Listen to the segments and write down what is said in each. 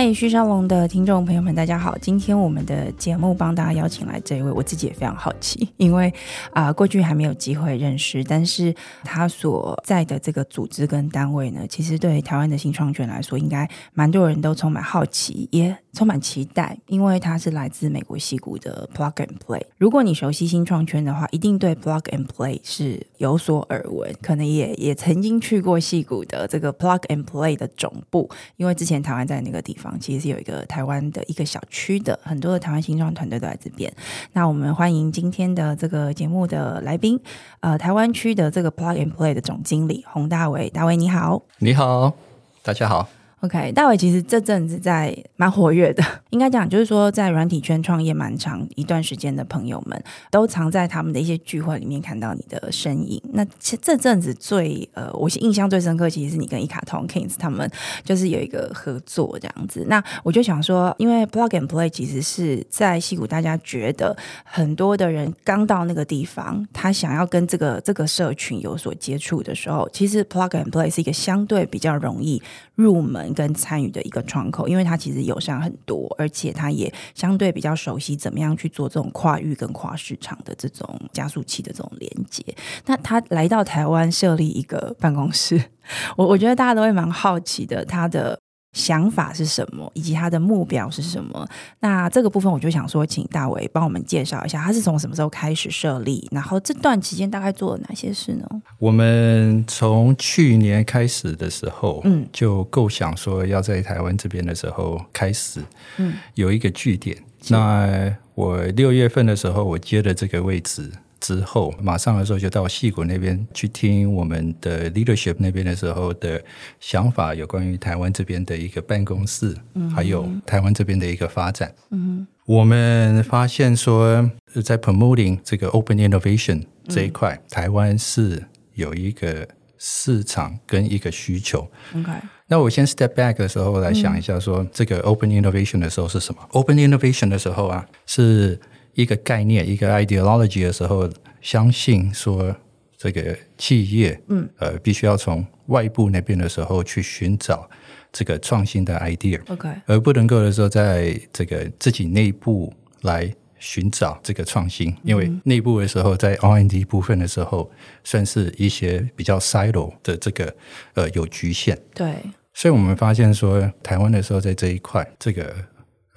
嗨，旭沙龙的听众朋友们，大家好！今天我们的节目帮大家邀请来这一位，我自己也非常好奇，因为啊、过去还没有机会认识，但是他所在的这个组织跟单位呢，其实对台湾的新创圈来说，应该蛮多人都充满好奇，也充满期待，因为他是来自美国矽谷的 Plug and Play。如果你熟悉新创圈的话，一定对 Plug and Play 是有所耳闻，可能也也曾经去过矽谷的这个 Plug and Play 的总部，因为之前台湾在那个地方。其实是有一个台湾的一个小区的，很多的台湾新创团队都在这边。那我们欢迎今天的这个节目的来宾，呃，台湾区的这个 Plug and Play 的总经理洪大伟，大伟你好，你好，大家好。OK，大伟其实这阵子在蛮活跃的，应该讲就是说在软体圈创业蛮长一段时间的朋友们，都常在他们的一些聚会里面看到你的身影。那这这阵子最呃，我印象最深刻，其实是你跟一卡通 Kings 他们就是有一个合作这样子。那我就想说，因为 Plug and Play 其实是在矽谷，大家觉得很多的人刚到那个地方，他想要跟这个这个社群有所接触的时候，其实 Plug and Play 是一个相对比较容易入门。跟参与的一个窗口，因为他其实友善很多，而且他也相对比较熟悉怎么样去做这种跨域跟跨市场的这种加速器的这种连接。那他来到台湾设立一个办公室，我我觉得大家都会蛮好奇的，他的。想法是什么，以及他的目标是什么？那这个部分我就想说，请大伟帮我们介绍一下，他是从什么时候开始设立，然后这段期间大概做了哪些事呢？我们从去年开始的时候，嗯，就构想说要在台湾这边的时候开始，嗯，有一个据点。嗯、那我六月份的时候，我接了这个位置。之后，马上的时候就到戏谷那边去听我们的 leadership 那边的时候的想法，有关于台湾这边的一个办公室，嗯、还有台湾这边的一个发展。嗯，我们发现说，在 promoting 这个 open innovation 这一块，嗯、台湾是有一个市场跟一个需求。OK，那我先 step back 的时候来想一下，说这个 open innovation 的时候是什么？嗯、open innovation 的时候啊，是。一个概念，一个 ideology 的时候，相信说这个企业，嗯，呃，必须要从外部那边的时候去寻找这个创新的 idea，OK，而不能够的时候在这个自己内部来寻找这个创新，因为内部的时候在 R&D 部分的时候，算是一些比较 silo 的这个呃有局限，对，所以我们发现说台湾的时候在这一块，这个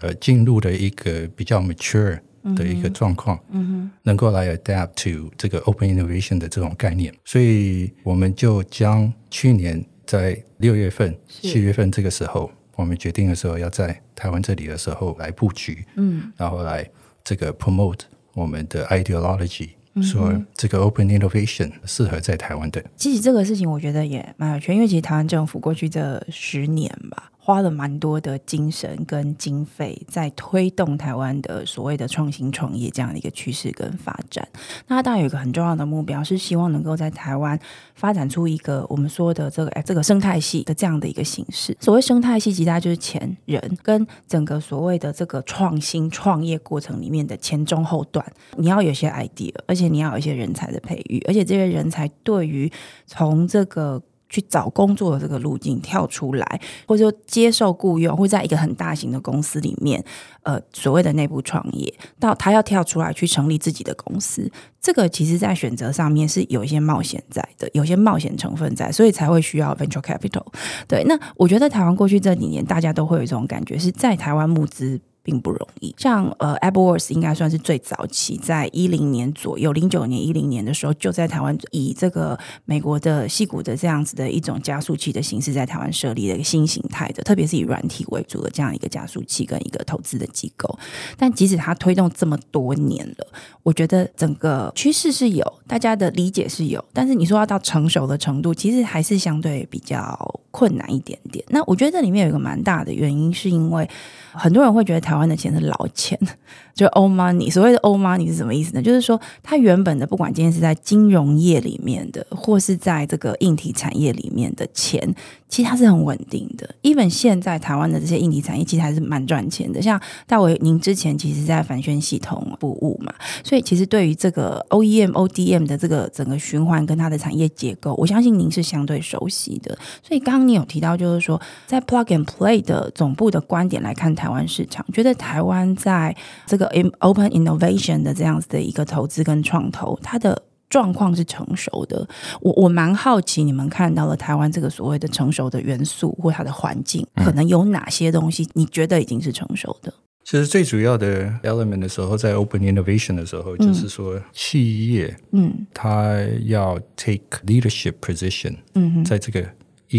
呃进入的一个比较 mature。的一个状况，嗯哼，能够来 adapt to 这个 open innovation 的这种概念，所以我们就将去年在六月份、七月份这个时候，我们决定的时候要在台湾这里的时候来布局，嗯，然后来这个 promote 我们的 ideology，说这个 open innovation 适合在台湾的。其实这个事情我觉得也蛮有趣，因为其实台湾政府过去这十年吧。花了蛮多的精神跟经费在推动台湾的所谓的创新创业这样的一个趋势跟发展。那当然有一个很重要的目标，是希望能够在台湾发展出一个我们说的这个这个生态系的这样的一个形式。所谓生态系，其实它就是前人跟整个所谓的这个创新创业过程里面的前中后段，你要有些 idea，而且你要有一些人才的培育，而且这些人才对于从这个。去找工作的这个路径跳出来，或者说接受雇佣，或在一个很大型的公司里面，呃，所谓的内部创业，到他要跳出来去成立自己的公司，这个其实在选择上面是有一些冒险在的，有些冒险成分在，所以才会需要 venture capital。对，那我觉得台湾过去这几年，大家都会有一种感觉，是在台湾募资。并不容易，像呃，AppleWorks 应该算是最早期，在一零年左右，零九年、一零年的时候，就在台湾以这个美国的矽谷的这样子的一种加速器的形式，在台湾设立了一个新形态的，特别是以软体为主的这样一个加速器跟一个投资的机构。但即使它推动这么多年了，我觉得整个趋势是有，大家的理解是有，但是你说要到成熟的程度，其实还是相对比较。困难一点点。那我觉得这里面有一个蛮大的原因，是因为很多人会觉得台湾的钱是老钱。就 old money，所谓的 old money 是什么意思呢？就是说，它原本的不管今天是在金融业里面的，或是在这个硬体产业里面的钱，其实它是很稳定的。even 现在台湾的这些硬体产业，其实还是蛮赚钱的。像大伟，您之前其实在反宣系统服务嘛，所以其实对于这个 OEM、ODM 的这个整个循环跟它的产业结构，我相信您是相对熟悉的。所以刚刚你有提到，就是说，在 Plug and Play 的总部的观点来看台湾市场，觉得台湾在这个 Open Innovation 的这样子的一个投资跟创投，它的状况是成熟的。我我蛮好奇，你们看到了台湾这个所谓的成熟的元素或它的环境，可能有哪些东西？你觉得已经是成熟的？其实最主要的 element 的时候，在 Open Innovation 的时候，就是说企业，嗯，它要 take leadership position，嗯，在这个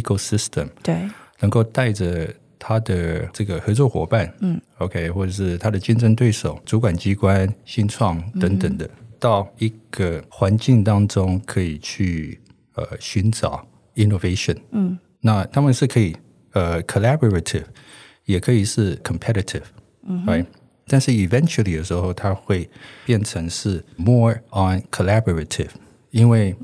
ecosystem，对，能够带着。他的这个合作伙伴，嗯，OK，或者是他的竞争对手、主管机关、新创等等的，嗯、到一个环境当中可以去呃寻找 innovation，嗯，那他们是可以呃 collaborative，也可以是 competitive，嗯，right，但是 eventually 的时候，它会变成是 more on collaborative。因为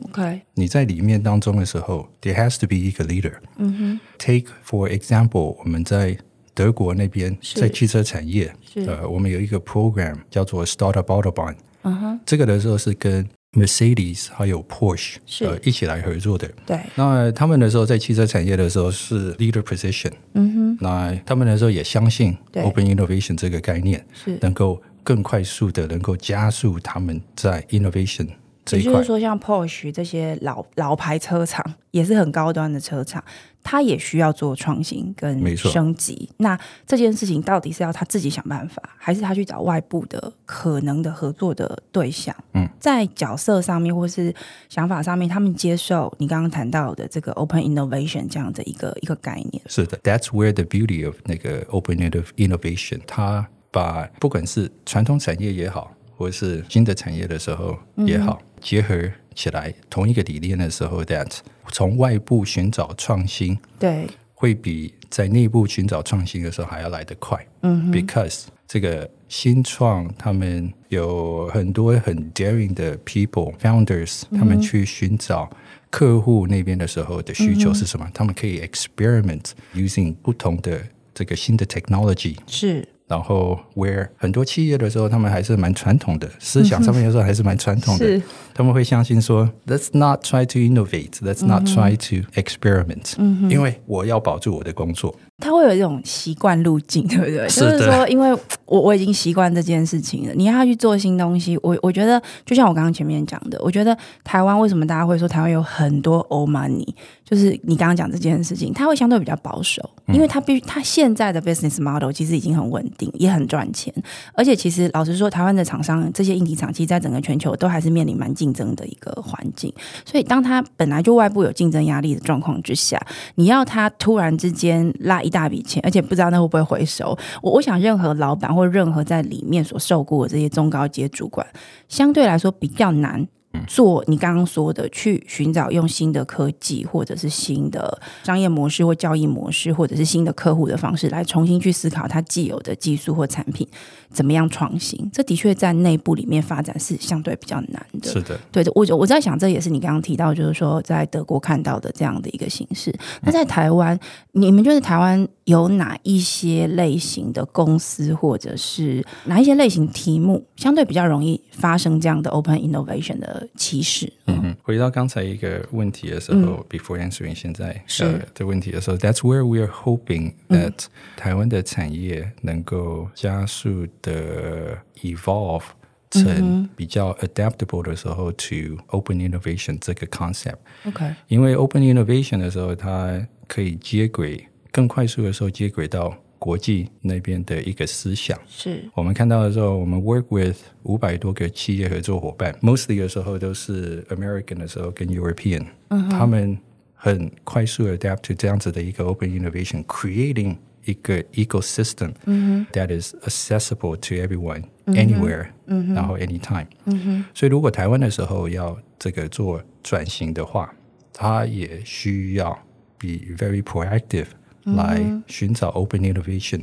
你在里面当中的时候，there has to be 一个 leader。嗯哼。Take for example，我们在德国那边，在汽车产业，呃，我们有一个 program 叫做 Startup Autobahn。嗯哼。这个的时候是跟 Mercedes 还有 Porsche 呃一起来合作的。对。那他们的时候在汽车产业的时候是 leader position。嗯哼。那他们的时候也相信 Open Innovation 这个概念是能够更快速的能够加速他们在 innovation。 也就是说，像 Porsche 这些老老牌车厂，也是很高端的车厂，它也需要做创新跟升级。那这件事情到底是要他自己想办法，还是他去找外部的可能的合作的对象？嗯，在角色上面或是想法上面，他们接受你刚刚谈到的这个 Open Innovation 这样的一个一个概念。是的，That's where the beauty of 那个 Open Innovation，它把不管是传统产业也好，或是新的产业的时候也好。嗯结合起来同一个理念的时候，that 从外部寻找创新，对，会比在内部寻找创新的时候还要来得快。嗯，because 这个新创他们有很多很 daring 的 people founders，他们去寻找客户那边的时候的需求是什么？嗯、他们可以 experiment using 不同的这个新的 technology 是。然后，where 很多企业的时候，他们还是蛮传统的思想上面有时候还是蛮传统的。是他们会相信说，Let's not try to innovate, Let's not try to experiment，嗯，因为我要保住我的工作。他会有一种习惯路径，对不对？是。就是说，因为我我已经习惯这件事情了，你要去做新东西，我我觉得就像我刚刚前面讲的，我觉得台湾为什么大家会说台湾有很多 old money，就是你刚刚讲这件事情，他会相对比较保守，因为他必须他现在的 business model 其实已经很稳定，也很赚钱，而且其实老实说，台湾的厂商这些硬体厂，其实在整个全球都还是面临蛮竞争的一个环境，所以当他本来就外部有竞争压力的状况之下，你要他突然之间拉一大笔钱，而且不知道那会不会回收。我我想，任何老板或任何在里面所受雇的这些中高阶主管，相对来说比较难。做你刚刚说的，去寻找用新的科技，或者是新的商业模式或交易模式，或者是新的客户的方式，来重新去思考它既有的技术或产品怎么样创新。这的确在内部里面发展是相对比较难的。是的，对的。我我在想，这也是你刚刚提到，就是说在德国看到的这样的一个形式。那在台湾，你们觉得台湾有哪一些类型的公司，或者是哪一些类型题目，相对比较容易发生这样的 open innovation 的？歧视。嗯，回到刚才一个问题的时候，嗯，before answering 现在是呃的问题的时候，That's where we are hoping that，嗯，台湾的产业能够加速的 evolve 成比较 adaptable 的时候，to open innovation 这个 concept。OK，因为 open innovation 的时候，它可以接轨更快速的时候接轨到。国际那边的一个思想，是我们看到的时候，我们 work with 五百多个企业合作伙伴，mostly 的时候都是 American 的时候跟 European，嗯，他们很快速 adapt to 这样子的一个 open innovation，creating 一个 ecosystem，嗯，that is accessible to everyone anywhere，嗯，然后 anytime，嗯，所以如果台湾的时候要这个做转型的话，它也需要。be very proactive、嗯、来寻找 open innovation，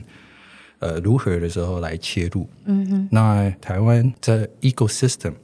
呃，如何的时候来切入。嗯哼，那台湾在 ecosystem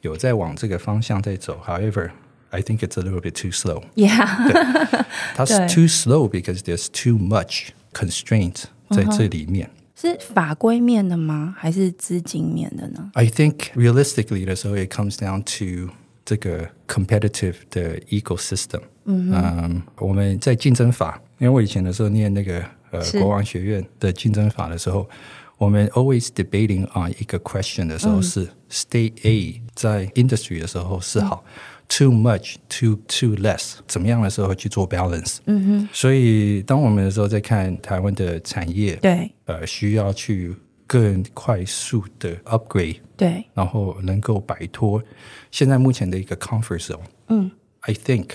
有在往这个方向在走，however。I think it's a little bit too slow. Yeah，它是 too slow because there's too much constraint 在这里面。是法规面的吗？还是资金面的呢？I think realistically 的时候，it comes down to 这个 competitive 的 ecosystem。嗯嗯，我们在竞争法， 因为我以前的时候念那个呃国王学院的竞争法的时候，我们 always debating on 一个 question 的时候是 State A 在 industry 的时候是好。Too much, too too less，怎么样的时候去做 balance？嗯哼。所以当我们的时候在看台湾的产业，对，呃，需要去更快速的 upgrade，对，然后能够摆脱现在目前的一个 comfort zone。嗯，I think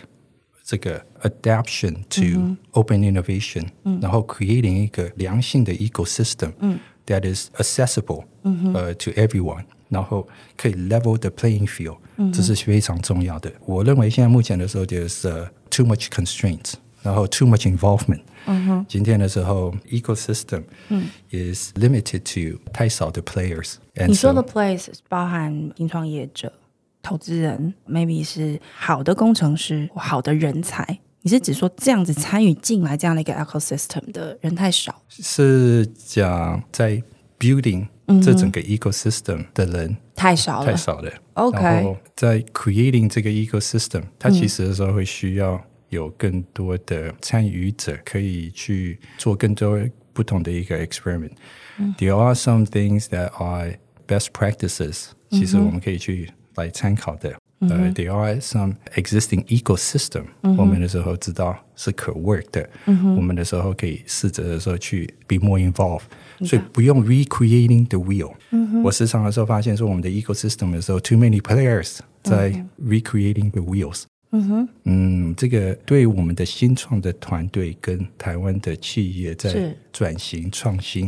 这个 adaptation to open innovation，嗯，然后 creating 一个良性的 ecosystem，嗯，that is accessible，嗯哼，呃，to everyone。然后可以 level the playing field，这是非常重要的。我认为现在目前的时候就是 too much constraints，然后 too much involvement。今天的时候 ecosystem is limited to 太少的 players。你说的 players 包含新创业者、 投资人，maybe 是好的工程师、好的人才。你是指说这样子参与进来这样的一个 ecosystem 的人太少？是讲在 building。这整个 ecosystem 的人太少了，太少了。OK，然后在 creating 这个 ecosystem，它其实的时候会需要有更多的参与者，可以去做更多不同的一个 experiment。There are some things that are best practices，其实我们可以去来参考的。呃，There are some existing ecosystem，我们的时候知道是可 work 的，我们的时候可以试着的时候去 be more involved。所以不用 recreating the wheel。嗯、我时常的时候发现说，我们的 ecosystem 的时候，too many players 在 recreating the wheels。嗯哼，嗯，这个对我们的新创的团队跟台湾的企业在转型创新，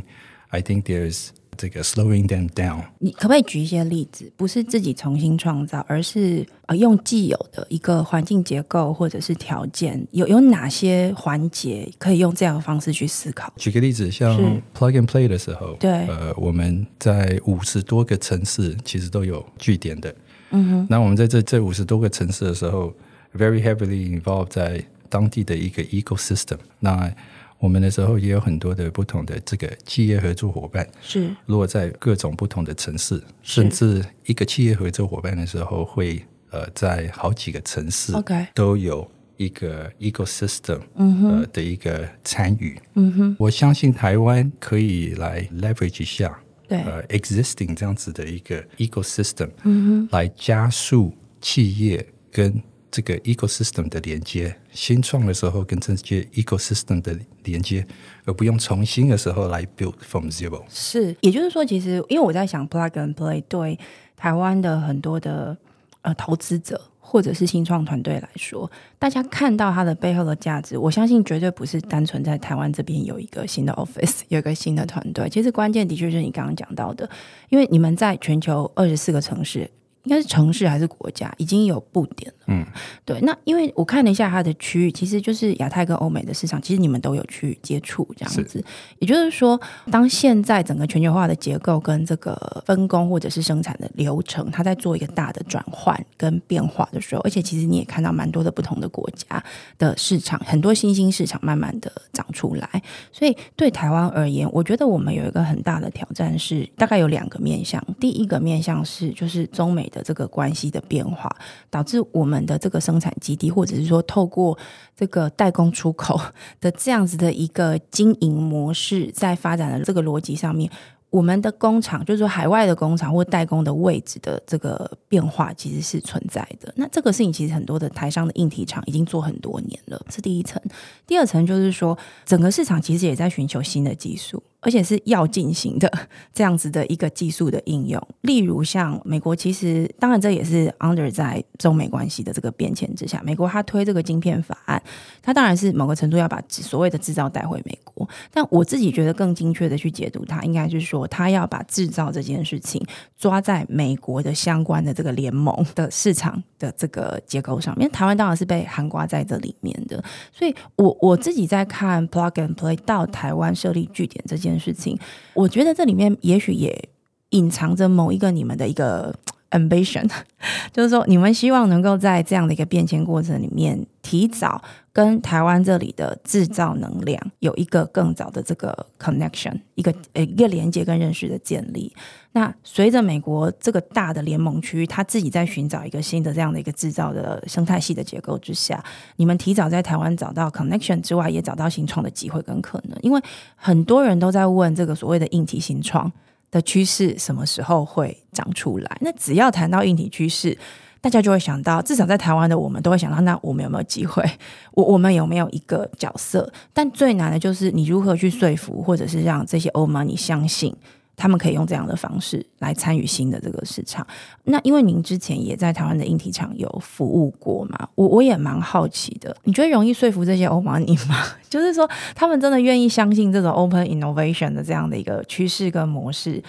I think there's 这个 slowing them down，你可不可以举一些例子？不是自己重新创造，而是呃用既有的一个环境结构或者是条件，有有哪些环节可以用这样的方式去思考？举个例子，像 plug and play 的时候，对，呃，我们在五十多个城市其实都有据点的。嗯哼，那我们在这这五十多个城市的时候，very heavily involved 在当地的一个 ecosystem。那我们的时候也有很多的不同的这个企业合作伙伴，是。落在各种不同的城市，甚至一个企业合作伙伴的时候会呃在好几个城市都有一个 ecosystem 呃的一个参与。嗯哼，我相信台湾可以来 leverage 一下对。呃 existing 这样子的一个 ecosystem，嗯哼，来加速企业跟。这个 ecosystem 的连接，新创的时候跟这些 ecosystem 的连接，而不用重新的时候来 build from zero。是，也就是说，其实因为我在想，plug and play 对台湾的很多的呃投资者或者是新创团队来说，大家看到它的背后的价值，我相信绝对不是单纯在台湾这边有一个新的 office，有一个新的团队。其实关键的确是你刚刚讲到的，因为你们在全球二十四个城市。应该是城市还是国家已经有布点了。嗯，对。那因为我看了一下它的区域，其实就是亚太跟欧美的市场，其实你们都有去接触这样子。也就是说，当现在整个全球化的结构跟这个分工或者是生产的流程，它在做一个大的转换跟变化的时候，而且其实你也看到蛮多的不同的国家的市场，很多新兴市场慢慢的长出来。所以对台湾而言，我觉得我们有一个很大的挑战是，大概有两个面向。第一个面向是，就是中美的。这个关系的变化，导致我们的这个生产基地，或者是说透过这个代工出口 的这样子的一个经营模式，在发展的这个逻辑上面，我们的工厂，就是说海外的工厂或代工的位置的这个变化，其实是存在的。那这个事情，其实很多的台商的硬体厂已经做很多年了，是第一层。第二层就是说，整个市场其实也在寻求新的技术。而且是要进行的 这样子的一个技术的应用，例如像美国，其实当然这也是 under 在中美关系的这个变迁之下，美国它推这个晶片法案，它当然是某个程度要把所谓的制造带回美国，但我自己觉得更精确的去解读它，应该就是说它要把制造这件事情抓在美国的相关的这个联盟的市场的这个结构上面，台湾当然是被涵盖在这里面的，所以我我自己在看 Plug and Play 到台湾设立据点这件。件事情，我觉得这里面也许也隐藏着某一个你们的一个 ambition，就是说你们希望能够在这样的一个变迁过程里面，提早跟台湾这里的制造能量有一个更早的这个 connection，一个呃一个连接跟认识的建立。那随着美国这个大的联盟区，他自己在寻找一个新的这样的一个制造的生态系的结构之下，你们提早在台湾找到 connection 之外，也找到新创的机会跟可能。因为很多人都在问这个所谓的硬体新创的趋势什么时候会长出来？那只要谈到硬体趋势，大家就会想到，至少在台湾的我们都会想到，那我们有没有机会？我我们有没有一个角色？但最难的就是你如何去说服，或者是让这些欧盟你相信。他们可以用这样的方式来参与新的这个市场。那因为您之前也在台湾的硬体厂有服务过嘛，我我也蛮好奇的。你觉得容易说服这些欧玛尼吗？就是说，他们真的愿意相信这种 open innovation 的这样的一个趋势跟模式，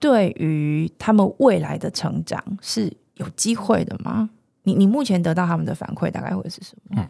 对于他们未来的成长是有机会的吗？你你目前得到他们的反馈大概会是什么？嗯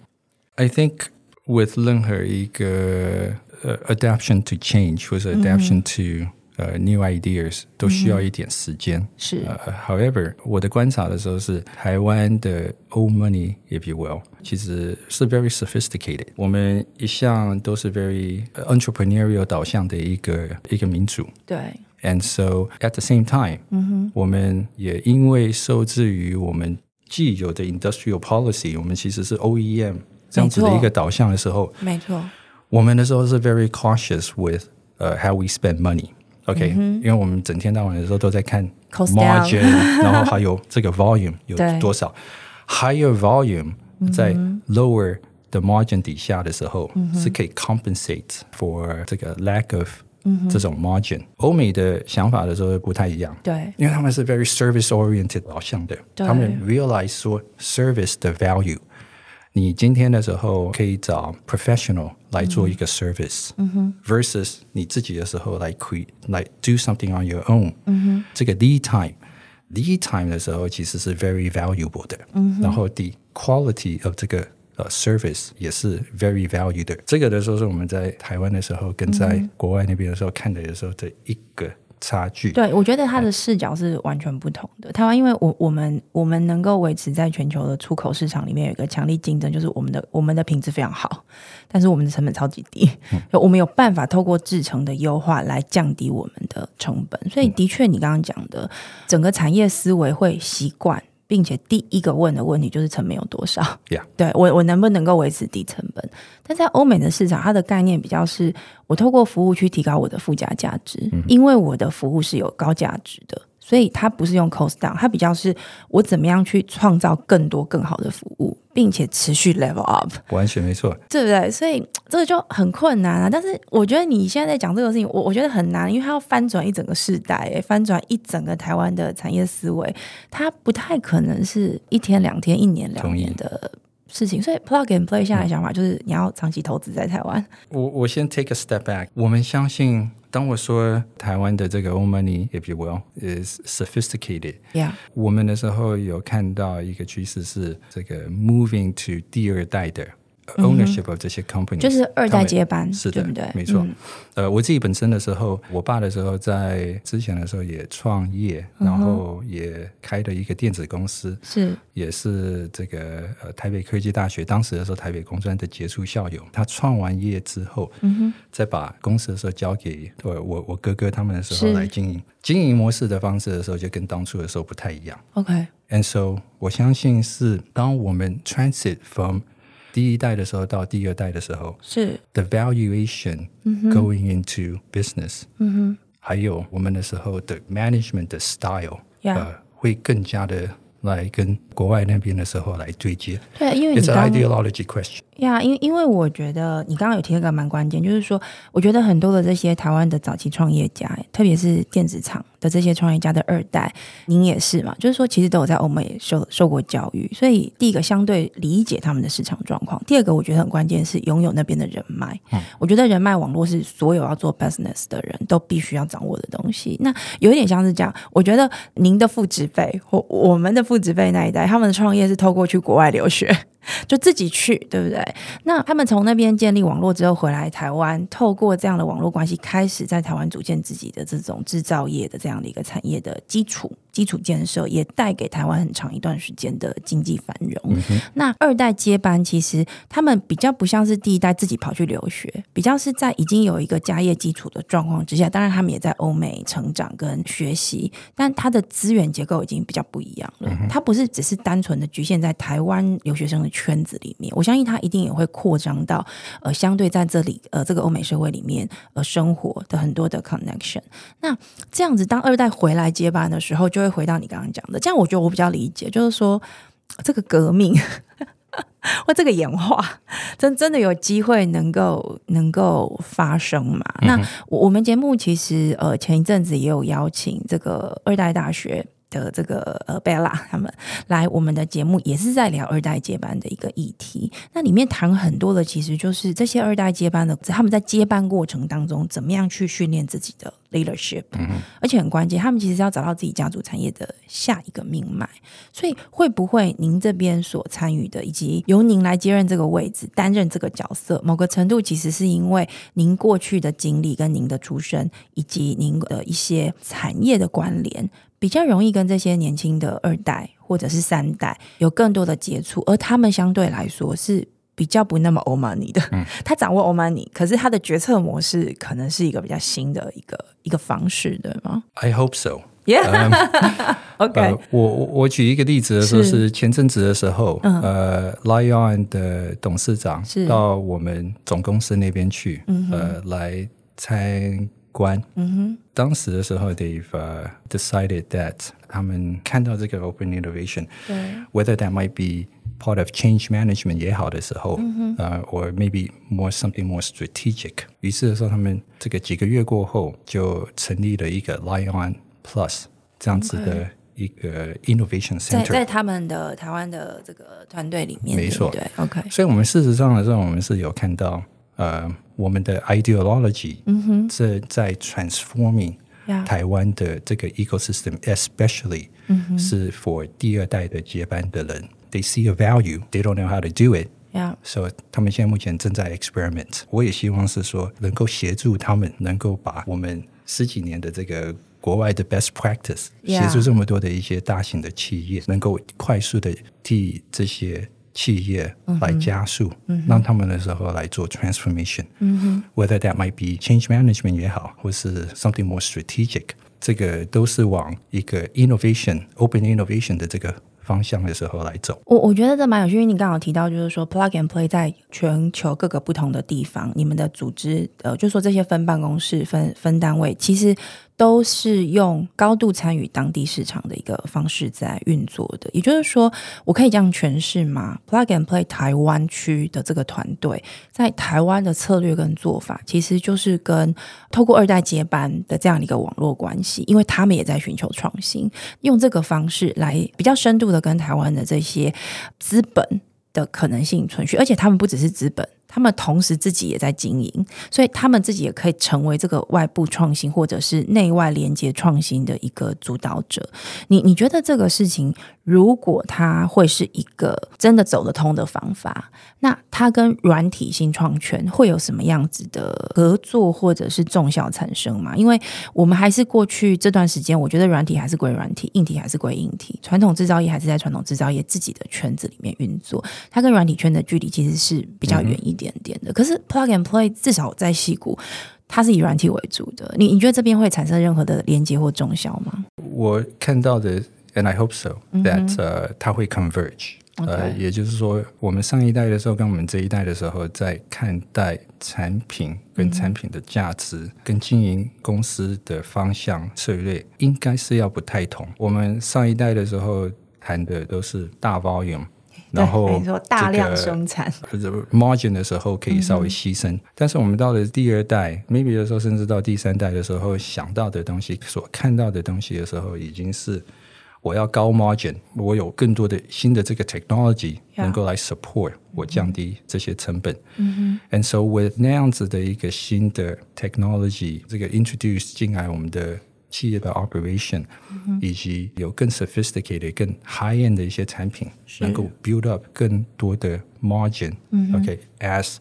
，I think with 任何一个呃、uh, adaptation to change 或者 adaptation to、嗯呃、uh,，new ideas 都需要一点时间。是、uh, 呃，However，我的观察的时候是，台湾的 old money，if you will，其实是 very sophisticated。我们一向都是 very entrepreneurial 导向的一个一个民族。对。And so at the same time，嗯哼，我们也因为受制于我们既有的 industrial policy，我们其实是 OEM 这样子的一个导向的时候，没错。我们的时候是 very cautious with 呃、uh, how we spend money。 OK，、嗯、因为我们整天到晚的时候都在看 margin，然后还有这个 volume 有多少，higher volume 在 lower 的 margin 底下的时候、嗯、是可以 compensate for 这个 lack of 这种 margin。欧美的想法的时候不太一样，对，因为他们是 very service oriented 导向的，他们 realize 说 service 的 value。 你今天的时候可以找 professional 来做一个 service，嗯哼，versus 你自己的时候来 create 来 do something on your own，嗯哼，这个 lead time，lead time 的时候其实是 very valuable 的，嗯，然后 the quality of 这个呃 service 也是 very valuable 的，这个的时候是我们在台湾的时候跟在国外那边的时候看的时候的一个。差距，对，我觉得他的视角是完全不同的。台湾，因为我我们我们能够维持在全球的出口市场里面有一个强力竞争，就是我们的我们的品质非常好，但是我们的成本超级低，嗯、我们有办法透过制成的优化来降低我们的成本。所以，的确，你刚刚讲的整个产业思维会习惯。并且第一个问的问题就是成本有多少？Yeah. 对，我我能不能够维持低成本？但在欧美的市场，它的概念比较是我透过服务去提高我的附加价值，嗯、因为我的服务是有高价值的。所以它不是用 cost down，它比较是我怎么样去创造更多更好的服务，并且持续 level up。完全没错，对不对？所以这个就很困难啊。但是我觉得你现在在讲这个事情，我我觉得很难，因为它要翻转一整个世代，翻转一整个台湾的产业思维，它不太可能是一天两天、一年两年的事情。所以 plug and play 下来想法就是你要长期投资在台湾。嗯、我我先 take a step back，我们相信。当我说台湾的这个 old money，if you will, is sophisticated，Yeah. 我们的时候有看到一个趋势是这个 moving to 第二代的。Ownership of 这些 company 就是二代接班，是的，对不对？没错。嗯、呃，我自己本身的时候，我爸的时候在之前的时候也创业，嗯、然后也开了一个电子公司，是也是这个呃台北科技大学当时的时候台北工专的杰出校友。他创完业之后，嗯哼，再把公司的时候交给我我我哥哥他们的时候来经营，经营模式的方式的时候就跟当初的时候不太一样。OK，and so 我相信是当我们 transit from 第一代的时候到第二代的时候，是 the valuation going into business，嗯哼，还有我们的时候的 management 的 style，呃，会更加的来跟国外那边的时候来对接。对，因为你 It's an ideology question。呀，因为因为我觉得你刚刚有提一个蛮关键，就是说，我觉得很多的这些台湾的早期创业家，特别是电子厂的这些创业家的二代，您也是嘛，就是说，其实都有在欧美受受过教育，所以第一个相对理解他们的市场状况，第二个我觉得很关键是拥有那边的人脉。嗯，我觉得人脉网络是所有要做 business 的人都必须要掌握的东西。那有一点像是这样，我觉得您的父职辈或我们的父职辈那一代，他们的创业是透过去国外留学。就自己去，对不对？那他们从那边建立网络之后回来台湾，透过这样的网络关系，开始在台湾组建自己的这种制造业的这样的一个产业的基础。基础建设也带给台湾很长一段时间的经济繁荣。嗯。那二代接班，其实他们比较不像是第一代自己跑去留学，比较是在已经有一个家业基础的状况之下。当然，他们也在欧美成长跟学习，但他的资源结构已经比较不一样了。他不是只是单纯的局限在台湾留学生的圈子里面。我相信他一定也会扩张到呃，相对在这里呃这个欧美社会里面呃生活的很多的 connection。那这样子，当二代回来接班的时候，就就会回到你刚刚讲的，这样我觉得我比较理解，就是说这个革命 或这个演化，真真的有机会能够能够发生嘛？嗯、那我我们节目其实呃前一阵子也有邀请这个二代大学。的这个呃贝拉他们来我们的节目，也是在聊二代接班的一个议题。那里面谈很多的，其实就是这些二代接班的，他们在接班过程当中，怎么样去训练自己的 leadership，嗯，而且很关键，他们其实要找到自己家族产业的下一个命脉。所以会不会您这边所参与的，以及由您来接任这个位置，担任这个角色，某个程度其实是因为您过去的经历、跟您的出身，以及您的一些产业的关联。比较容易跟这些年轻的二代或者是三代有更多的接触，而他们相对来说是比较不那么 old money 的。嗯，他掌握 old money，可是他的决策模式可能是一个比较新的一个一个方式，对吗？I hope so. Yeah. Um, OK. 呃，我我举一个例子的时候是前阵子的时候，嗯、呃，Lion 的董事长到我们总公司那边去，呃，来参观。嗯哼。当时的时候，they've、uh, decided that 他们看到这个 open innovation，whether that might be part of change management 也好的时候，呃、uh,，or maybe more something more strategic。于是的时候，他们这个几个月过后，就成立了一个 Lion Plus 这样子的一个 innovation center，在在他们的台湾的这个团队里面，没错，对，OK。所以，我们事实上的时候，我们是有看到。 呃，我们的 ideology 是在 transforming 台湾的这个 ecosystem，especially 是 for 第二代的接班的人，they see a value，they don't know how to do it，so 他们现在目前正在 experiment。我也希望是说能够协助他们，能够把我们十几年的这个国外的 best practice，协助这么多的一些大型的企业，能够快速的替这些。 企业来加速，嗯、让他们的时候来做 transformation，嗯、whether that might be change management 也好，或是 something more strategic，这个都是往一个 innovation、open innovation 的这个方向的时候来走。我我觉得这蛮有趣，因为你刚好提到，就是说 plug and play 在全球各个不同的地方，你们的组织，呃，就是说这些分办公室、分分单位，其实。都是用高度参与当地市场的一个方式在运作的，也就是说，我可以这样诠释吗？Plug and Play 台湾区的这个团队在台湾的策略跟做法，其实就是跟透过二代接班的这样的一个网络关系，因为他们也在寻求创新，用这个方式来比较深度的跟台湾的这些资本的可能性存续，而且他们不只是资本。他们同时自己也在经营，所以他们自己也可以成为这个外部创新或者是内外连接创新的一个主导者。你你觉得这个事情，如果它会是一个真的走得通的方法，那它跟软体新创圈会有什么样子的合作或者是重效产生吗？因为我们还是过去这段时间，我觉得软体还是归软体，硬体还是归硬体，传统制造业还是在传统制造业自己的圈子里面运作，它跟软体圈的距离其实是比较远一点。点点的，可是 Plug and Play 至少在戏谷，它是以软体为主的。你你觉得这边会产生任何的连接或重效吗？我看到的，and I hope so that、uh, 它会 converge。呃，也就是说，我们上一代的时候跟我们这一代的时候，在看待产品跟产品的价值、嗯、跟经营公司的方向策略，应该是要不太同。我们上一代的时候。谈的都是大 volume。然后，大量生产 margin 的时候可以稍微牺牲，嗯、但是我们到了第二代，maybe 的时候，甚至到第三代的时候，想到的东西，所看到的东西的时候，已经是我要高 margin，我有更多的新的这个 technology 能够来 support 我降低这些成本。嗯哼，and so with 那样子的一个新的 technology，这个 introduce 进来我们的。企业的 operation，、嗯、以及有更 sophisticated、更 high end 的一些产品，能够 build up 更多的 margin、嗯。OK，as、okay,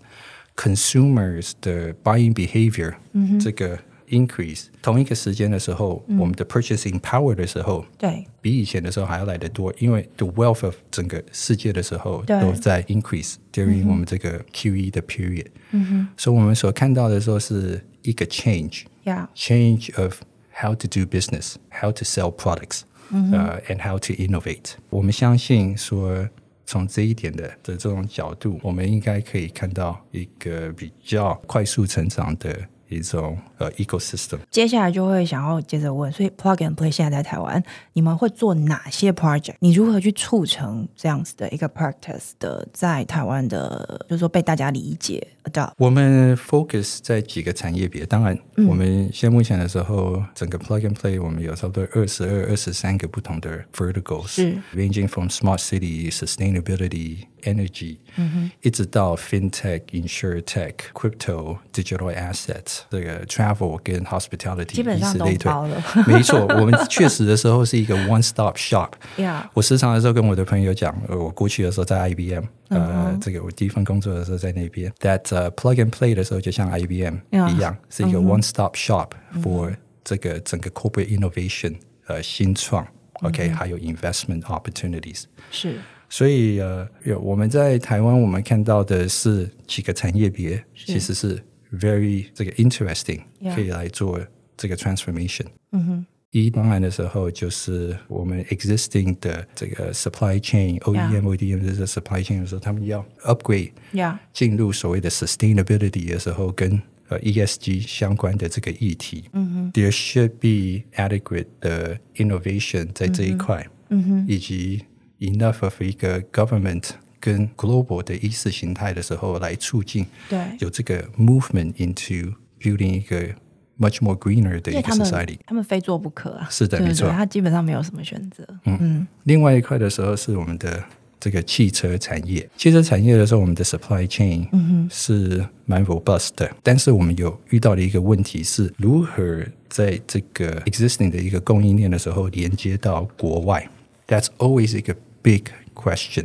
consumers 的 buying behavior、嗯、这个 increase，同一个时间的时候，嗯、我们的 purchasing power 的时候，对，比以前的时候还要来得多，因为 the wealth of 整个世界的时候都在 increase during、嗯、我们这个 QE 的 period。嗯哼，所以我们所看到的时候是一个 change，yeah，change of How to do business, how to sell products, 呃、uh, and how to innovate。我们相信说，从这一点的的这种角度，我们应该可以看到一个比较快速成长的。 一种呃、uh, ecosystem，接下来就会想要接着问，所以 Plug and Play 现在在台湾，你们会做哪些 project？你如何去促成这样子的一个 practice 的在台湾的，就是说被大家理解 adopt？我们 focus 在几个产业别，当然，嗯、我们现目前的时候，整个 Plug and Play 我们有差不多二十二、二十三个不同的 verticals，是 ranging from smart city sustainability。Energy，嗯哼，一直到 FinTech、InsurTech、Crypto、Digital Assets，这个 Travel 跟 Hospitality，基本上都包了。没错，我们确实的时候是一个 One Stop Shop。Yeah. 我时常的时候跟我的朋友讲，我过去的时候在 IBM，呃，这个我第一份工作的时候在那边。That、uh, Plug and Play 的时候就像 IBM 一样，是一个 One Stop Shop for 这个整个 Corporate Innovation，呃，新创，OK，还有 Investment Opportunities。是。 所以呃，有我们在台湾，我们看到的是几个产业别，其实是 very 这个 interesting，可以来做这个 transformation。嗯哼，一当然的时候，就是我们 existing 的这个 supply chain，OEM、ODM 的这个 supply chain 的时候，他们要 upgrade，进入所谓的 sustainability 的时候，跟呃 ESG 相关的这个议题。嗯哼，there should be adequate 的 innovation 在这一块。嗯哼，以及 enough of 一个 government 跟 global 的意识形态的时候，来促进对有这个 movement into building 一个 much more greener 的一个 society。他们非做不可啊！是的，对对对没错，他基本上没有什么选择。嗯嗯。另外一块的时候是我们的这个汽车产业。汽车产业的时候，我们的 supply chain 是蛮 robust 的，但是我们有遇到的一个问题是，如何在这个 existing 的一个供应链的时候连接到国外？That's always 一个 Big question，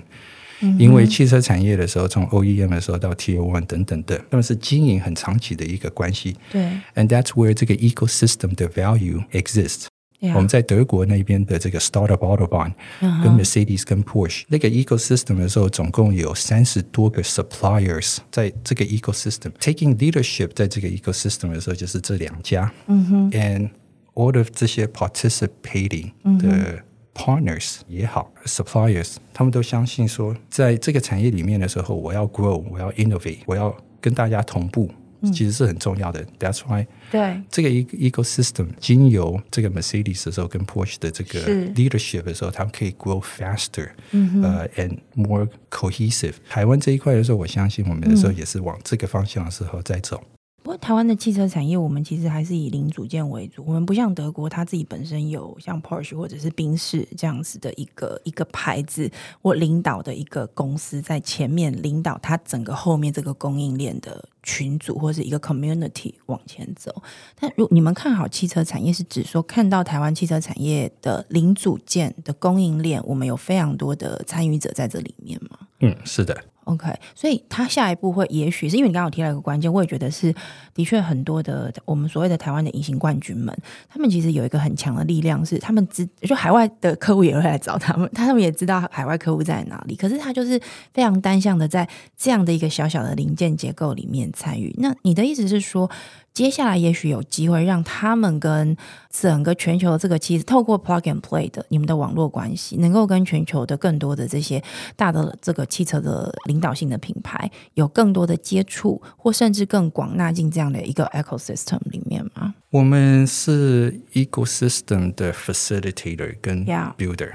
因为汽车产业的时候，从 OEM 的时候到 Tier One 等等的，那么是经营很长期的一个关系。对，And that's where 这个 ecosystem 的 value exists。我们在德国那边的这个 Startup Autobahn，跟 Mercedes 跟 Porsche 那个 ecosystem 的时候，总共有三十多个 suppliers 在这个 ecosystem taking leadership，在这个 ecosystem 的时候，就是这两家。嗯哼，And all of 这些 participating 的。 Partners 也好，Suppliers，他们都相信说，在这个产业里面的时候，我要 grow，我要 innovate，我要跟大家同步，嗯、其实是很重要的。That's why，对这个 ecosystem 经由这个 Mercedes 的时候跟 Porsche 的这个 leadership 的时候，他们可以 grow faster，嗯呃、uh,，and more cohesive。台湾这一块的时候，我相信我们的时候也是往这个方向的时候在走。 不过，台湾的汽车产业，我们其实还是以零组件为主。我们不像德国，它自己本身有像 Porsche 或者是宾士这样子的一个一个牌子，或领导的一个公司在前面领导它整个后面这个供应链的群组或者是一个 community 往前走。但如你们看好汽车产业，是指说看到台湾汽车产业的零组件的供应链，我们有非常多的参与者在这里面吗？嗯，是的。OK，所以他下一步会，也许是因为你刚刚有提到一个关键，我也觉得是的确很多的我们所谓的台湾的隐形冠军们，他们其实有一个很强的力量，是他们知就海外的客户也会来找他们，他们也知道海外客户在哪里，可是他就是非常单向的在这样的一个小小的零件结构里面参与。那你的意思是说？接下来也许有机会让他们跟整个全球的这个其实透过 Plug and Play 的你们的网络关系，能够跟全球的更多的这些大的这个汽车的领导性的品牌有更多的接触，或甚至更广纳进这样的一个 ecosystem 里面吗？我们是 ecosystem 的 facilitator 跟 builder。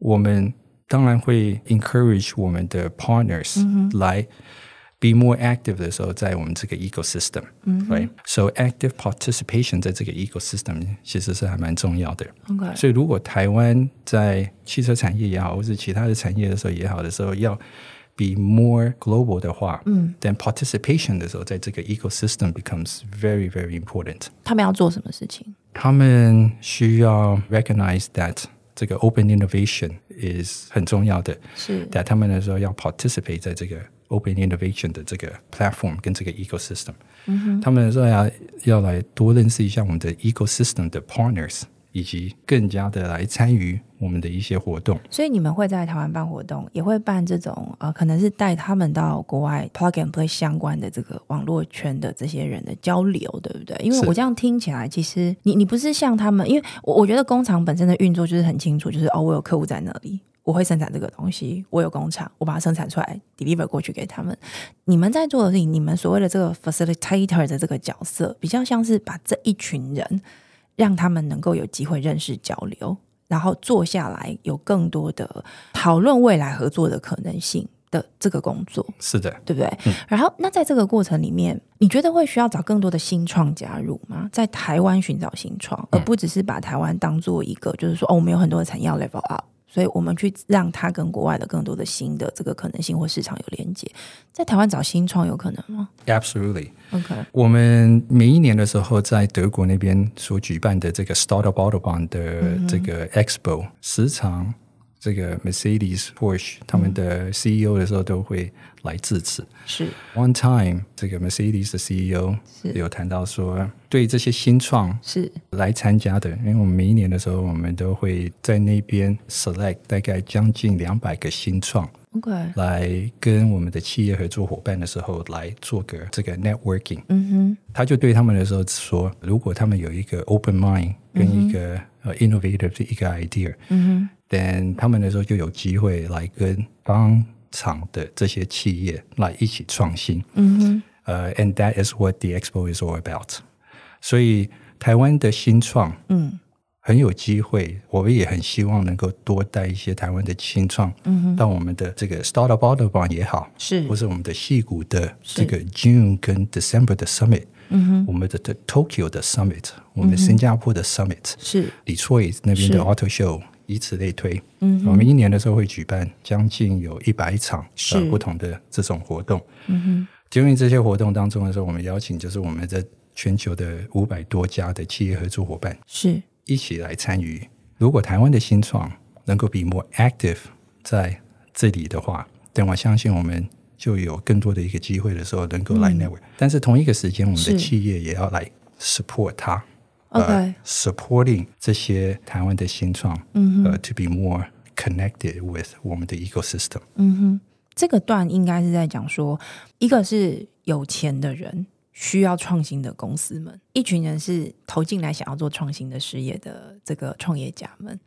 我们当然会 encourage 我们的 partners、嗯、来 be more active 的时候，在我们这个 ecosystem，嗯，right，so active participation 在这个 ecosystem 其实是还蛮重要的。Okay. 所以如果台湾在汽车产业也好，或是其他的产业的时候也好的时候，要 be more global 的话，嗯，then participation 的时候，在这个 ecosystem becomes very very important。他们要做什么事情？他们需要 recognize that 这个 open innovation is 很重要的，是。that 他们的时候要 participate 在这个 open innovation 的这个 platform 跟这个 ecosystem。嗯。他们说要要来多认识一下我们的 ecosystem 的 partners。以及更加的来参与我们的一些活动，所以你们会在台湾办活动，也会办这种呃，可能是带他们到国外 plug and play 相关的这个网络圈的这些人的交流，对不对？因为我这样听起来，其实你你不是像他们，因为我我觉得工厂本身的运作就是很清楚，就是哦，我有客户在那里，我会生产这个东西，我有工厂，我把它生产出来，deliver 过去给他们。你们在做的事情，你们所谓的这个 facilitator 的这个角色，比较像是把这一群人。让他们能够有机会认识交流，然后坐下来有更多的讨论未来合作的可能性的这个工作，是的，对不对？嗯。然后，那在这个过程里面，你觉得会需要找更多的新创加入吗？在台湾寻找新创，而不只是把台湾当做一个，就是说，哦，我们有很多的产业要 level up。所以我们去让它跟国外的更多的新的这个可能性或市场有连接，在台湾找新创有可能吗？Absolutely. OK. 我们每一年的时候在德国那边所举办的这个 Startup Autobahn 的这个 Expo，时常。这个 Mercedes、Porsche 他们的 CEO 的时候都会来致辞。是。One time，这个 Mercedes 的 CEO 有谈到说，对这些新创是。来参加的，因为我们每一年的时候，我们都会在那边 select 大概将近两百个新创，OK，来跟我们的企业合作伙伴的时候来做个这个 networking。嗯哼，他就对他们的时候说，如果他们有一个 open mind 跟一个呃 innovative 的一个 idea，嗯哼。但他们那时候就有机会来跟当场的这些企业来一起创新，嗯哼，呃、uh,，and that is what the expo is all about。所以台湾的新创，嗯，很有机会，我们也很希望能够多带一些台湾的新创，嗯哼，到我们的这个 Startup Autobahn 也好，是，或是我们的戏谷的这个 June 跟 December 的 Summit，嗯哼，我们的 Tokyo 的 Summit，我们新加坡的 Summit，是，Detroit 那边的 Auto Show。以此类推，嗯，我们一年的时候会举办将近有一百场呃不同的这种活动，嗯哼。因为这些活动当中的时候，我们邀请就是我们在全球的五百多家的企业合作伙伴是一起来参与。如果台湾的新创能够 be more active 在这里的话，但我相信我们就有更多的一个机会的时候能够来 network，嗯。但是同一个时间，我们的企业也要来 support 它。OK，呃，supporting 这些台湾的新创，嗯呃，to be more connected with 我们的 ecosystem。嗯哼，这个段应该是在讲说，一个是有钱的人需要创新的公司们，一群人是投进来想要做创新的事业的这个创业家们。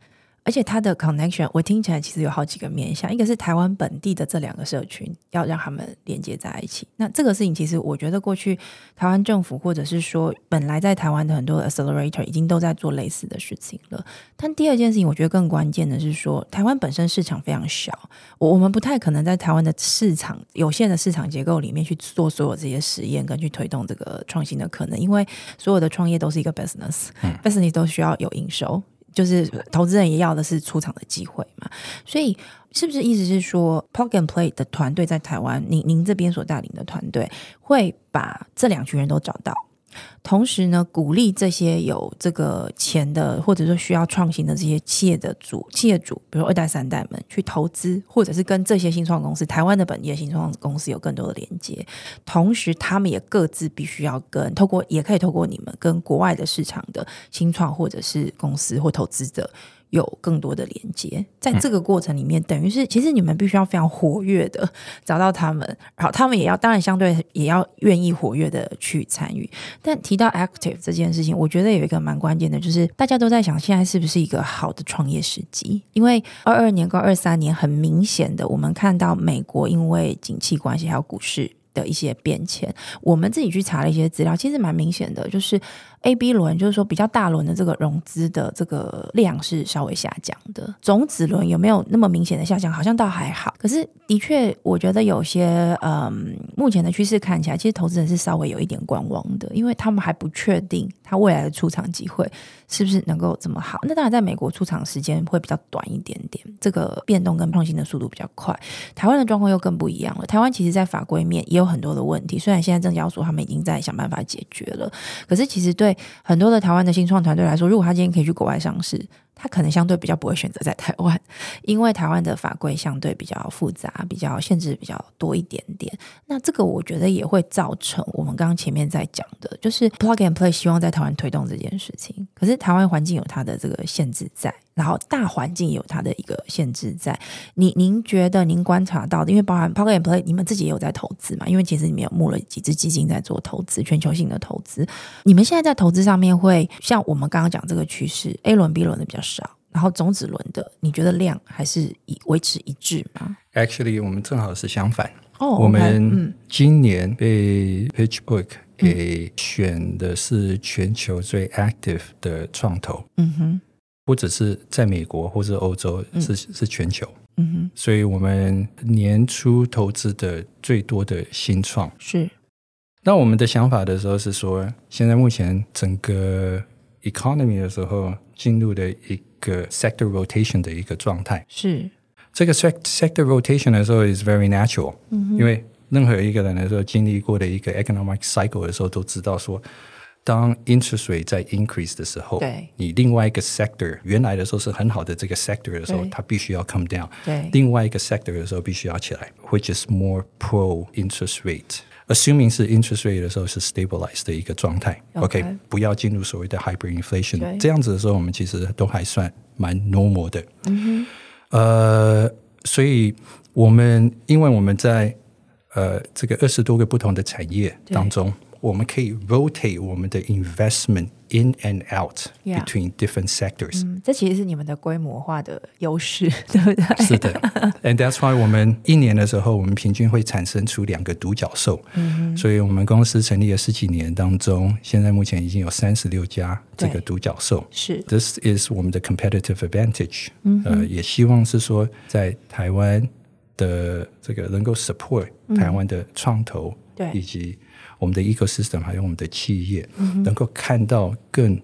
而且它的 connection，我听起来其实有好几个面向，一个是台湾本地的这两个社群，要让他们连接在一起。那这个事情其实我觉得过去台湾政府或者是说本来在台湾的很多 accelerator 已经都在做类似的事情了。但第二件事情，我觉得更关键的是说，台湾本身市场非常小，我我们不太可能在台湾的市场有限的市场结构里面去做所有这些实验跟去推动这个创新的可能，因为所有的创业都是一个 business，business、嗯、都需要有营收。就是投资人也要的是出场的机会嘛，所以是不是意思是说，Pog and Play 的团队在台湾，您您这边所带领的团队会把这两群人都找到？同时呢，鼓励这些有这个钱的，或者说需要创新的这些企业的主、企业主，比如二代、三代们去投资，或者是跟这些新创公司、台湾的本地的新创公司有更多的连接。同时，他们也各自必须要跟透过，也可以透过你们跟国外的市场的新创或者是公司或投资者。有更多的连接，在这个过程里面，嗯、等于是其实你们必须要非常活跃的找到他们，然后他们也要当然相对也要愿意活跃的去参与。但提到 active 这件事情，我觉得有一个蛮关键的，就是大家都在想现在是不是一个好的创业时机？因为二二年跟二三年很明显的，我们看到美国因为景气关系还有股市。的一些变迁。我们自己去查了一些资料，其实蛮明显的，就是 A、B 轮，就是说比较大轮的这个融资的这个量是稍微下降的。种子轮有没有那么明显的下降？好像倒还好。可是的确，我觉得有些嗯，目前的趋势看起来，其实投资人是稍微有一点观望的，因为他们还不确定他未来的出场机会是不是能够这么好。那当然，在美国出场时间会比较短一点点，这个变动跟创新的速度比较快。台湾的状况又更不一样了。台湾其实，在法规面也有很多的问题，虽然现在证交所他们已经在想办法解决了，可是其实对对很多的台湾的新创团队来说，如果他今天可以去国外上市，他可能相对比较不会选择在台湾，因为台湾的法规相对比较复杂，比较限制比较多一点点。那这个我觉得也会造成我们刚刚前面在讲的，就是 Plug and Play 希望在台湾推动这件事情，可是台湾环境有它的这个限制在。然后大环境有它的一个限制在，你您觉得您观察到的，因为包含 Plug and Play，你们自己也有在投资嘛？因为其实你们有募了几支基金在做投资，全球性的投资。你们现在在投资上面会像我们刚刚讲这个趋势，A 轮、B 轮的比较少，然后种子轮的，你觉得量还是以维持一致吗？Actually，我们正好是相反。哦，oh, okay, 我们今年被 PitchBook 给选的是全球最 active 的创投。嗯哼。不只是在美国或是欧洲，是是全球。嗯哼，所以我们年初投资的最多的新创是。那我们的想法的时候是说，现在目前整个 economy 的时候进入了一个 sector rotation 的一个状态。是这个 sector rotation 的时候 is very natural。嗯哼，因为任何一个人的时候经历过的一个 economic cycle 的时候，都知道说。当 interest rate 在 increase 的时候，对你另外一个 sector 原来的时候是很好的这个 sector 的时候，对它必须要 come down。对另外一个 sector 的时候必须要起来，which is more pro interest rate。 Assuming 是 interest rate 的时候是 stabilized 的一个状态。OK，, okay 不要进入所谓的 hyperinflation。这样子的时候，我们其实都还算蛮 normal 的。嗯。呃，所以我们因为我们在呃这个二十多个不同的产业当中。我们可以 rotate 我们的 investment in and out between different sectors。嗯，这其实是你们的规模化的优势，对不对？是的，and that's why 我们一年的时候，我们平均会产生出两个独角兽。嗯哼，所以我们公司成立了十几年当中，现在目前已经有三十六家这个独角兽。是，this is 我们的 competitive advantage。嗯哼，呃，也希望是说在台湾的这个能够 support 台湾的创投，对，以及我们的 ecosystem 还有我们的企业，嗯、哼能够看到更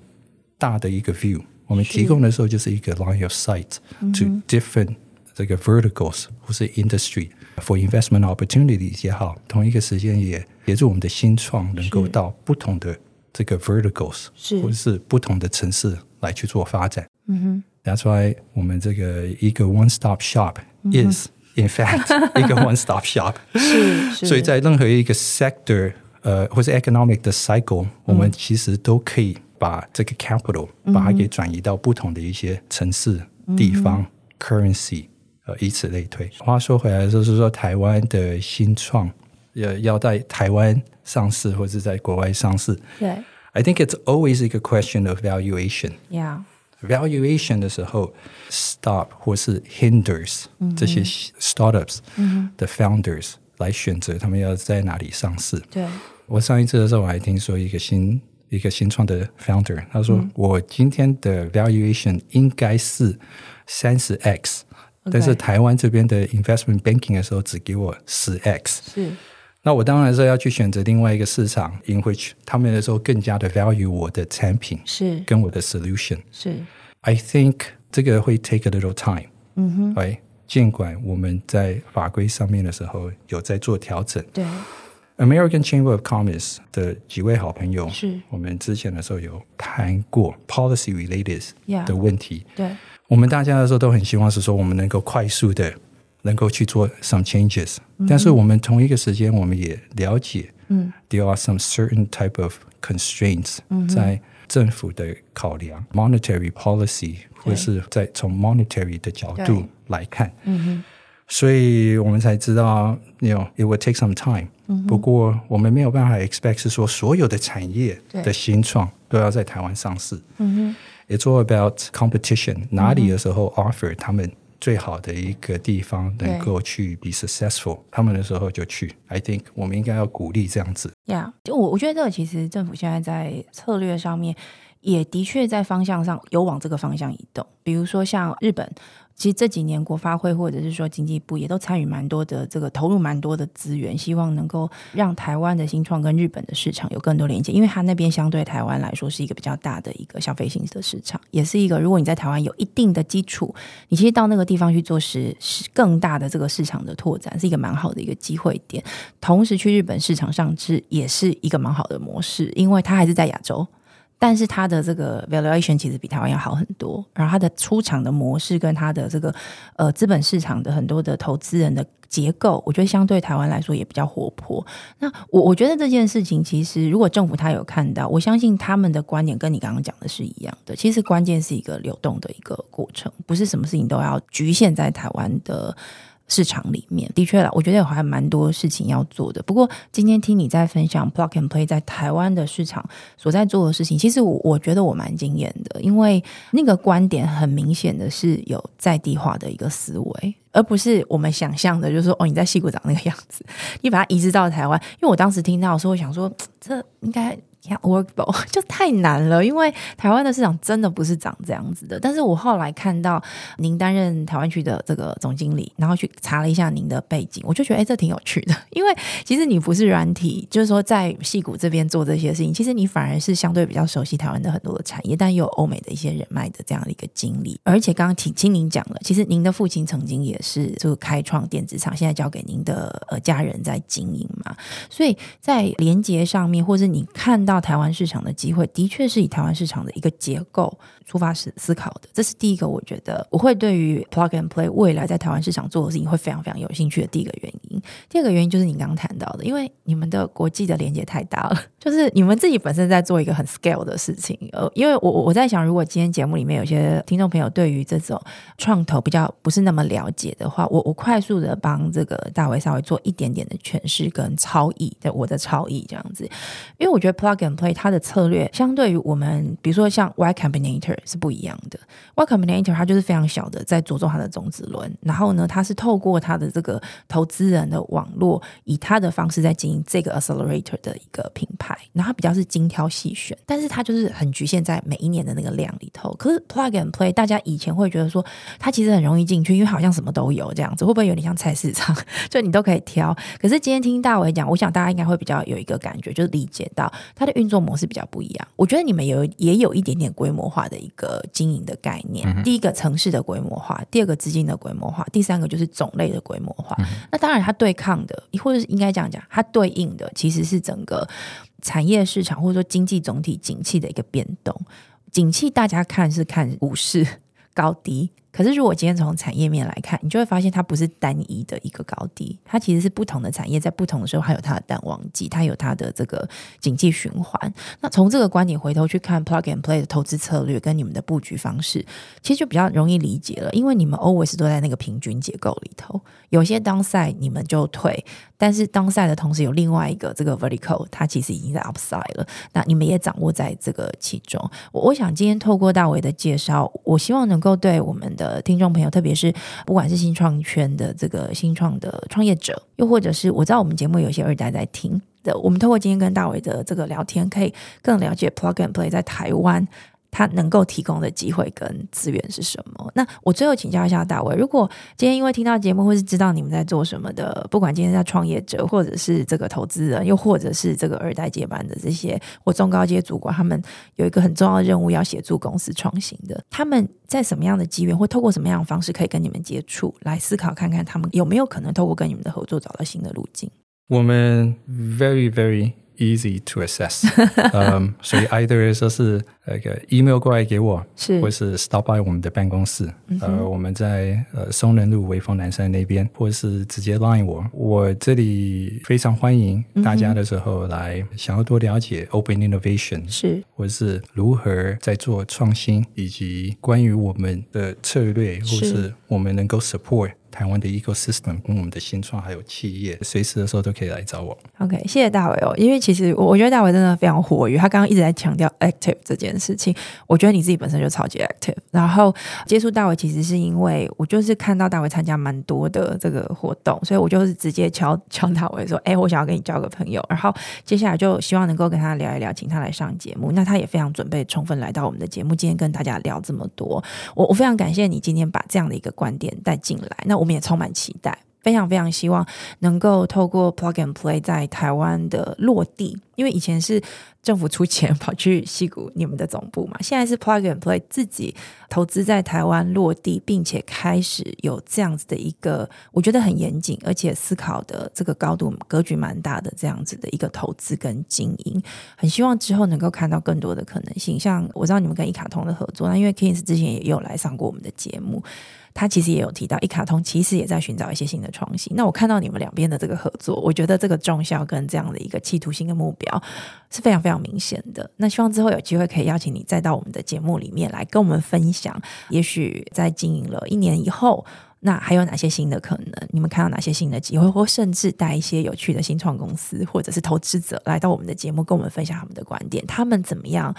大的一个 view。我们提供的时候就是一个 line of sight to different 这个 verticals 或是 industry for investment opportunities 也好，同一个时间也协助我们的新创能够到不同的这个 verticals 是或者是不同的城市来去做发展。嗯哼，That's why 我们这个一个 one stop shop is in fact 一个 one stop shop 是，是所以在任何一个 sector。 呃，或是 economic 的 cycle，、嗯、我们其实都可以把这个 capital、把它给转移到不同的一些城市、地方、嗯、currency，呃，以此类推。话说回来，就是说台湾的新创，呃，要在台湾上市或者在国外上市，对，I think it's always a question of valuation。Yeah，valuation 的时候，stop 或是 hinders、这些 startups 的 founders、来选择他们要在哪里上市。对。我上一次的时候，我还听说一个新一个新创的 founder，他说我今天的 valuation 应该是三十 x，但是台湾这边的 investment banking 的时候只给我十 x。是，那我当然是要去选择另外一个市场，in which 他们的时候更加的 value 我的产品是跟我的 solution 是。I think 这个会 take a little time。嗯哼，哎，尽管我们在法规上面的时候有在做调整。对。American Chamber of Commerce 的几位好朋友，是我们之前的时候有谈过 policy related 的问题。Yeah, 对，我们大家的时候都很希望是说，我们能够快速的能够去做 some changes，、嗯、哼但是我们同一个时间，我们也了解，嗯，there are some certain type of constraints、嗯、哼在政府的考量，monetary policy 对或是在从 monetary 的角度来看，嗯哼。所以我们才知道，you know, it will take some time。 嗯、不过我们没有办法 expect 是说所有的产业的新创都要在台湾上市。嗯哼，It's all about competition。哪里的时候 offer 他们最好的一个地方能够去 be successful，他们的时候就去。I think 我们应该要鼓励这样子。呀，就我我觉得这个其实政府现在在策略上面也的确在方向上有往这个方向移动，比如说像日本。其实这几年国发会或者是说经济部也都参与蛮多的这个投入蛮多的资源，希望能够让台湾的新创跟日本的市场有更多连接，因为它那边相对台湾来说是一个比较大的一个消费性的市场，也是一个如果你在台湾有一定的基础，你其实到那个地方去做是是更大的这个市场的拓展，是一个蛮好的一个机会点。同时去日本市场上是也是一个蛮好的模式，因为它还是在亚洲。但是它的这个 valuation 其实比台湾要好很多，然后它的出场的模式跟它的这个呃资本市场的很多的投资人的结构，我觉得相对台湾来说也比较活泼。那我我觉得这件事情其实如果政府他有看到，我相信他们的观点跟你刚刚讲的是一样的。其实关键是一个流动的一个过程，不是什么事情都要局限在台湾的。市场里面的确啦，我觉得有还蛮多事情要做的。不过今天听你在分享 Plug and Play 在台湾的市场所在做的事情，其实我我觉得我蛮惊艳的，因为那个观点很明显的是有在地化的一个思维，而不是我们想象的，就是说哦，你在矽谷长那个样子，你把它移植到台湾。因为我当时听到的时候，我想说这应该。Workable 就太难了，因为台湾的市场真的不是长这样子的。但是我后来看到您担任台湾区的这个总经理，然后去查了一下您的背景，我就觉得哎，这挺有趣的。因为其实你不是软体，就是说在戏谷这边做这些事情，其实你反而是相对比较熟悉台湾的很多的产业，但又有欧美的一些人脉的这样的一个经历。而且刚刚听听您讲了，其实您的父亲曾经也是就开创电子厂，现在交给您的呃家人在经营嘛。所以在连接上面，或是你看到。到台湾市场的机会，的确是以台湾市场的一个结构出发思思考的。这是第一个，我觉得我会对于 Plug and Play 未来在台湾市场做的事情会非常非常有兴趣的第一个原因。第二个原因就是你刚刚谈到的，因为你们的国际的连接太大了，就是你们自己本身在做一个很 scale 的事情。呃，因为我我在想，如果今天节目里面有些听众朋友对于这种创投比较不是那么了解的话，我我快速的帮这个大为稍微做一点点的诠释跟超译的我的超译这样子，因为我觉得 Plug Play 它的策略相对于我们，比如说像 Y Combinator 是不一样的。Y Combinator 它就是非常小的，在着重它的种子轮，然后呢，它是透过它的这个投资人的网络，以它的方式在经营这个 Accelerator 的一个品牌，然后它比较是精挑细选，但是它就是很局限在每一年的那个量里头。可是 Plug and Play 大家以前会觉得说它其实很容易进去，因为好像什么都有这样子，会不会有点像菜市场？就你都可以挑。可是今天听大伟讲，我想大家应该会比较有一个感觉，就是理解到它的运作模式比较不一样，我觉得你们有也有一点点规模化的一个经营的概念。嗯、第一个城市的规模化，第二个资金的规模化，第三个就是种类的规模化。嗯、那当然，它对抗的，或者是应该这样讲，它对应的其实是整个产业市场或者说经济总体景气的一个变动。景气大家看是看股市高低。可是，如果今天从产业面来看，你就会发现它不是单一的一个高低，它其实是不同的产业在不同的时候，还有它的淡旺季，它有它的这个经济循环。那从这个观点回头去看 Plug and Play 的投资策略跟你们的布局方式，其实就比较容易理解了，因为你们 always 都在那个平均结构里头，有些当赛你们就退，但是当赛的同时有另外一个这个 vertical，它其实已经在 upside 了，那你们也掌握在这个其中。我我想今天透过大伟的介绍，我希望能够对我们的呃，听众朋友，特别是不管是新创圈的这个新创的创业者，又或者是我知道我们节目有些二代在听的，我们透过今天跟大伟的这个聊天，可以更了解 Plug and Play 在台湾。他能够提供的机会跟资源是什么？那我最后请教一下大卫，如果今天因为听到节目或是知道你们在做什么的，不管今天在创业者，或者是这个投资人，又或者是这个二代接班的这些或中高阶主管，他们有一个很重要的任务要协助公司创新的，他们在什么样的机缘，或透过什么样的方式可以跟你们接触，来思考看看他们有没有可能透过跟你们的合作找到新的路径？我们 very very easy to assess，嗯，所以 either 说是那个 email 过来给我，是，或是 stop by 我们的办公室，嗯、呃，我们在呃松仁路微风南山那边，或是直接 line 我，我这里非常欢迎大家的时候来，想要多了解 open innovation，是，或是如何在做创新，以及关于我们的策略，或是。我们能够 support。台湾的 ecosystem 跟我们的新创还有企业，随时的时候都可以来找我。OK，谢谢大伟哦，因为其实我我觉得大伟真的非常活跃，他刚刚一直在强调 active 这件事情，我觉得你自己本身就超级 active。然后接触大伟其实是因为我就是看到大伟参加蛮多的这个活动，所以我就是直接敲 敲大伟说，哎，我想要跟你交个朋友。然后接下来就希望能够跟他聊一聊，请他来上节目。那他也非常准备充分来到我们的节目，今天跟大家聊这么多，我我非常感谢你今天把这样的一个观点带进来。那我我们也充满期待。非常非常希望能够透过 Plug and Play 在台湾的落地，因为以前是政府出钱跑去矽谷你们的总部嘛，现在是 Plug and Play 自己投资在台湾落地，并且开始有这样子的一个我觉得很严谨，而且思考的这个高度格局蛮大的这样子的一个投资跟经营，很希望之后能够看到更多的可能性。像我知道你们跟一卡通的合作，那因为 Kings 之前也有来上过我们的节目。他其实也有提到，一卡通其实也在寻找一些新的创新。那我看到你们两边的这个合作，我觉得这个重效跟这样的一个企图心的目标是非常非常明显的。那希望之后有机会可以邀请你再到我们的节目里面来跟我们分享，也许在经营了一年以后，那还有哪些新的可能？你们看到哪些新的机会，或甚至带一些有趣的新创公司或者是投资者来到我们的节目，跟我们分享他们的观点，他们怎么样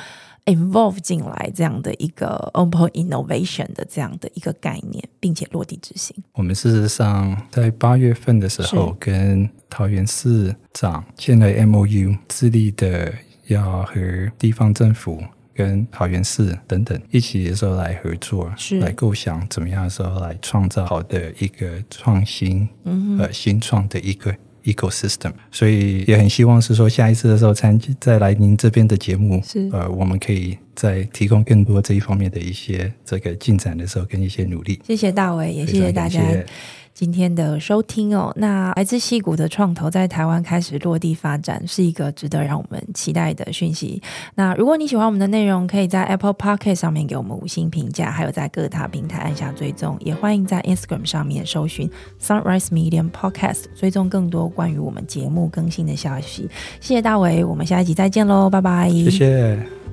？involve 进来这样的一个 open innovation 的这样的一个概念，并且落地执行。我们事实上在八月份的时候，跟桃园市长签了 MOU，致力的要和地方政府跟桃园市等等一起的时候来合作，是。来构想怎么样的时候来创造好的一个创新，嗯，呃，新创的一个。ecosystem，所以也很希望是说下一次的时候参再来您这边的节目，是。呃，我们可以再提供更多这一方面的一些这个进展的时候跟一些努力。谢谢大伟，也谢谢大家。今天的收听哦，那来自戏谷的创投在台湾开始落地发展，是一个值得让我们期待的讯息。那如果你喜欢我们的内容，可以在 Apple Podcast 上面给我们五星评价，还有在各大平台按下追踪，也欢迎在 Instagram 上面搜寻 Sunrise Medium Podcast，追踪更多关于我们节目更新的消息。谢谢大伟，我们下一集再见喽，拜拜。谢谢。